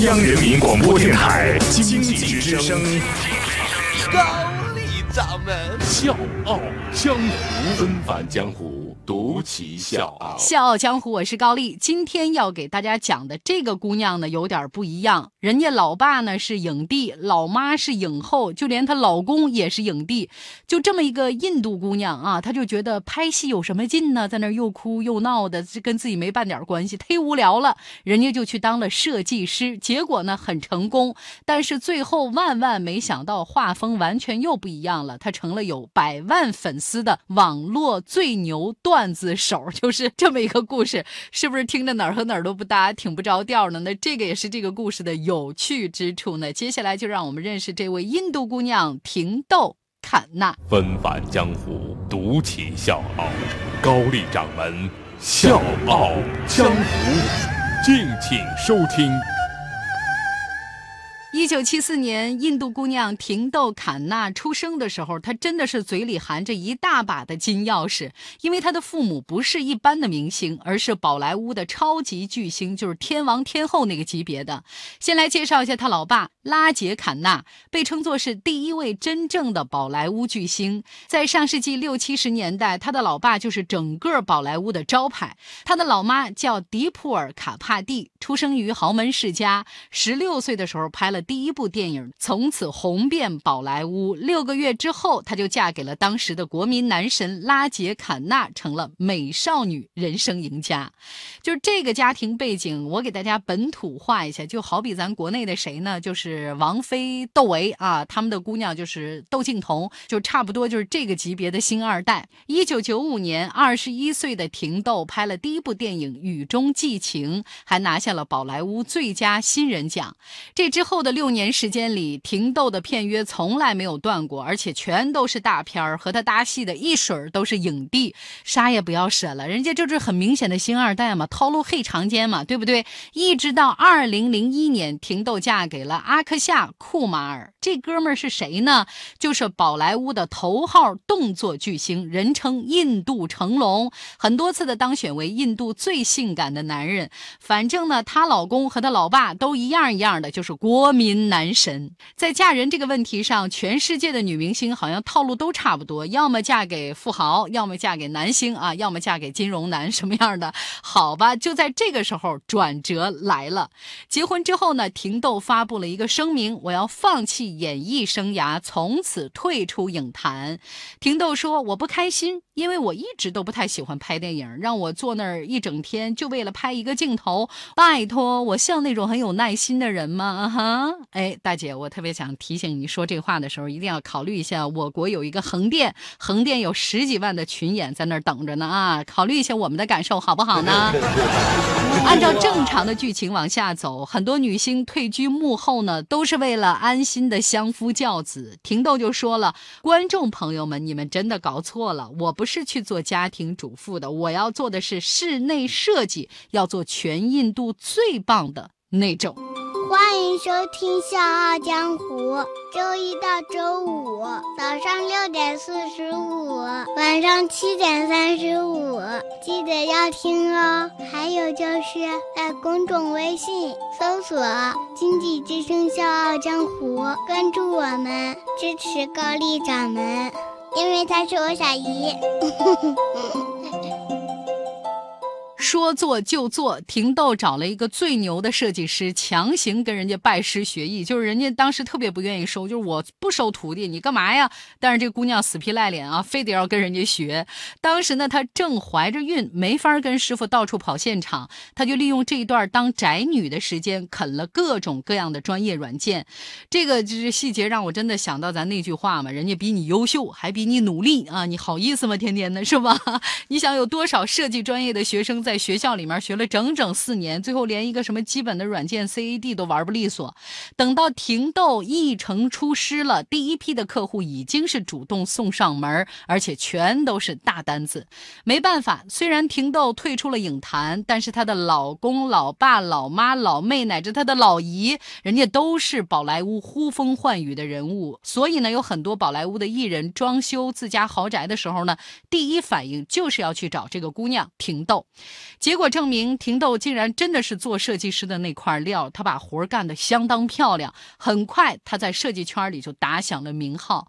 央人民广播电台经济之声，高丽掌门。笑傲江湖，纷繁江湖，独骑笑傲。笑傲江湖，我是高丽。今天要给大家讲的这个姑娘呢，有点不一样。人家老爸呢是影帝，老妈是影后，就连她老公也是影帝。就这么一个印度姑娘啊，她就觉得拍戏有什么劲呢？在那又哭又闹的，这跟自己没半点关系，忒无聊了。人家就去当了设计师，结果呢很成功。但是最后万万没想到，画风完全又不一样了。她成了有百万粉丝的网络最牛段段子手，就是这么一个故事，是不是听着哪儿和哪儿都不搭，挺不着调呢？那这个也是这个故事的有趣之处呢。接下来就让我们认识这位印度姑娘婷豆坎娜。纷繁江湖，独起笑傲。高丽掌门笑傲江湖，敬请收听。一九七四年，印度姑娘廷豆坎娜出生的时候，她真的是嘴里含着一大把的金钥匙，因为她的父母不是一般的明星，而是宝莱坞的超级巨星，就是天王天后那个级别的。先来介绍一下她老爸拉杰坎纳，被称作是第一位真正的宝莱坞巨星。在上世纪六七十年代，他的老爸就是整个宝莱坞的招牌。他的老妈叫迪普尔卡帕蒂，出生于豪门世家，十六岁的时候拍了。第一部电影从此红遍宝莱坞。六个月之后，她就嫁给了当时的国民男神拉杰坎纳，成了美少女人生赢家。就是这个家庭背景，我给大家本土化一下，就好比咱国内的谁呢？就是王菲、窦唯啊，他们的姑娘就是窦靖童，就差不多就是这个级别的星二代。一九九五年，二十一岁的婷豆拍了第一部电影《雨中寄情》，还拿下了宝莱坞最佳新人奖。这之后的。六年时间里，婷豆的片约从来没有断过，而且全都是大片儿，和他搭戏的一水儿都是影帝，啥也不要舍了，人家就是很明显的星二代嘛，套路黑长奸嘛，对不对？一直到二零零一年，婷豆嫁给了阿克夏库马尔，这哥们儿是谁呢？就是宝莱坞的头号动作巨星，人称印度成龙，很多次的当选为印度最性感的男人。反正呢，她老公和她老爸都一样一样的，就是国民。民男神在嫁人这个问题上，全世界的女明星好像套路都差不多，要么嫁给富豪，要么嫁给男星啊，要么嫁给金融男，什么样的？好吧，就在这个时候，转折来了。结婚之后呢，婷豆发布了一个声明，我要放弃演艺生涯，从此退出影坛。婷豆说：“我不开心，因为我一直都不太喜欢拍电影，让我坐那儿一整天就为了拍一个镜头，拜托，我像那种很有耐心的人吗？哈。”哎，大姐，我特别想提醒你说这话的时候，一定要考虑一下，我国有一个横店，横店有十几万的群演在那儿等着呢啊，考虑一下我们的感受好不好呢？按照正常的剧情往下走，很多女星退居幕后呢，都是为了安心的相夫教子。婷豆就说了，观众朋友们，你们真的搞错了，我不是去做家庭主妇的，我要做的是室内设计，要做全印度最棒的那种。欢迎收听《笑傲江湖》，周一到周五早上六点四十五，晚上七点三十五，记得要听哦。还有就是在公众微信搜索“经济之声笑傲江湖”，关注我们，支持高丽掌门，因为他是我小姨。说做就做，婷豆找了一个最牛的设计师，强行跟人家拜师学艺。就是人家当时特别不愿意收，就是我不收徒弟，你干嘛呀？但是这姑娘死皮赖脸啊，非得要跟人家学。当时呢，她正怀着孕，没法跟师傅到处跑现场，她就利用这一段当宅女的时间，啃了各种各样的专业软件。这个就是细节，让我真的想到咱那句话嘛：人家比你优秀，还比你努力啊，你好意思吗？天天的是吧？你想有多少设计专业的学生在？在学校里面学了整整四年，最后连一个什么基本的软件 CAD 都玩不利索。等到婷豆一成出师了，第一批的客户已经是主动送上门，而且全都是大单子。没办法，虽然婷豆退出了影坛，但是她的老公、老爸、老妈、老妹乃至她的老姨，人家都是宝莱坞呼风唤雨的人物。所以呢，有很多宝莱坞的艺人装修自家豪宅的时候呢，第一反应就是要去找这个姑娘婷豆。结果证明，婷豆竟然真的是做设计师的那块料，他把活干得相当漂亮。很快，他在设计圈里就打响了名号。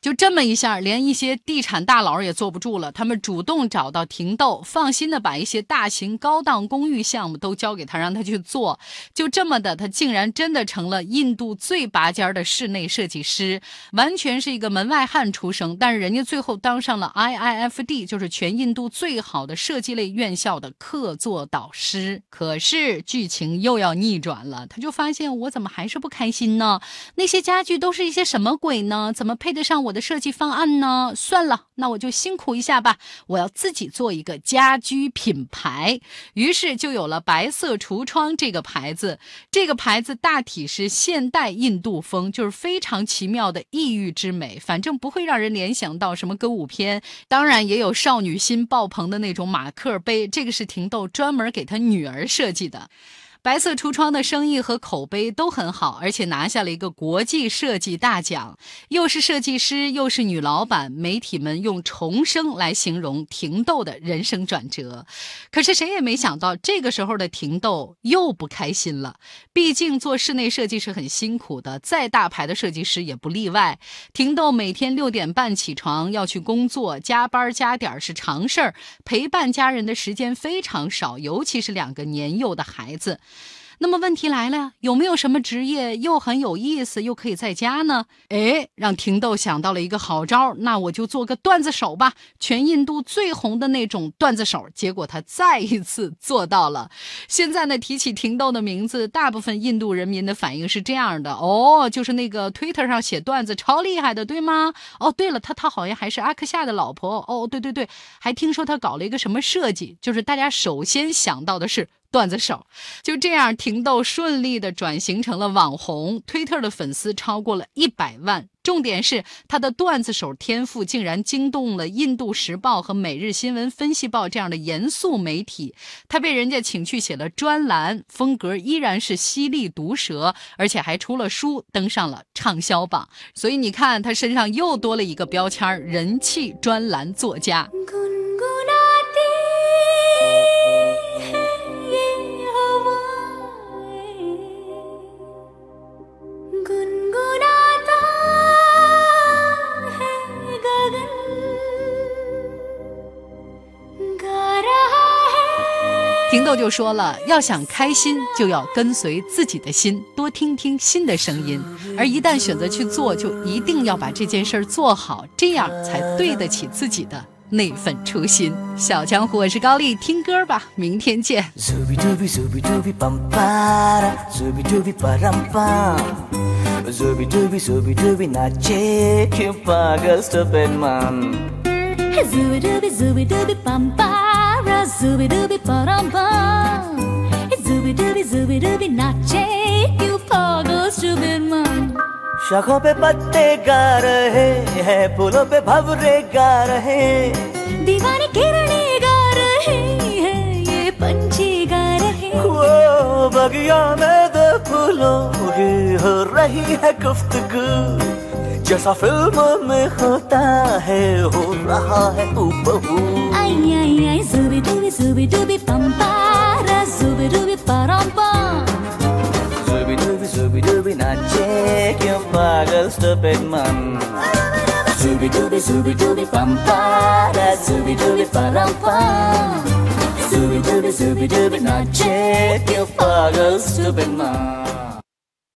就这么一下，连一些地产大佬也坐不住了，他们主动找到婷豆，放心的把一些大型高档公寓项目都交给他，让他去做。就这么的，他竟然真的成了印度最拔尖的室内设计师，完全是一个门外汉出生。但是人家最后当上了 IIFD，就是全印度最好的设计类院校的客座导师。可是剧情又要逆转了，他就发现我怎么还是不开心呢？那些家具都是一些什么鬼呢？怎么配得上我？的设计方案呢？算了，那我就辛苦一下吧。我要自己做一个家居品牌，于是就有了白色橱窗这个牌子。这个牌子大体是现代印度风，就是非常奇妙的异域之美，反正不会让人联想到什么歌舞片。当然也有少女心爆棚的那种马克杯，这个是是廷豆专门给他女儿设计的。白色橱窗的生意和口碑都很好，而且拿下了一个国际设计大奖。又是设计师，又是女老板，媒体们用重生来形容婷豆的人生转折。可是谁也没想到，这个时候的婷豆又不开心了。毕竟做室内设计是很辛苦的，再大牌的设计师也不例外。婷豆每天六点半起床要去工作，加班加点是常事儿，陪伴家人的时间非常少，尤其是两个年幼的孩子。那么问题来了，有没有什么职业又很有意思，又可以在家呢？哎，让婷豆想到了一个好招，那我就做个段子手吧，全印度最红的那种段子手。结果他再一次做到了。现在呢，提起婷豆的名字，大部分印度人民的反应是这样的：哦，就是那个 Twitter 上写段子超厉害的，对吗？哦，对了，他他好像还是阿克夏的老婆。哦，对对对，还听说他搞了一个什么设计，就是大家首先想到的是。段子手就这样，婷豆顺利的转型成了网红，推特的粉丝超过了一百万。重点是他的段子手天赋竟然惊动了《印度时报》和《每日新闻分析报》这样的严肃媒体，他被人家请去写了专栏，风格依然是犀利毒舌，而且还出了书，登上了畅销榜。所以你看，他身上又多了一个标签——人气专栏作家。婷豆就说了，要想开心，就要跟随自己的心，多听听心的声音。而一旦选择去做，就一定要把这件事儿做好，这样才对得起自己的那份初心。小江湖，我是高丽，听歌吧，明天见。शाखों पे पत्ते गा रहे हैं फूलों पे भवरे गा रहे दीवाने किरणे गा रहे हैं ये पंछी गा रहे वो बगिया में दो फूलों की हो रही है गुफ्तगू। जैसा फ़िल्म में होता है हो रहा है ऊबहू आई आई आई जुबी डूबी जुबी डूबी पंपारा जुबी डूबी परम्पा जुबी डूबी जुबी डूबी नाचे क्यों மகள் stupid mum dooby, dubi zubi dubi pam pa da zubi dubi param pam Zubi dooby, zubi dubi not check your fuggles stupid man.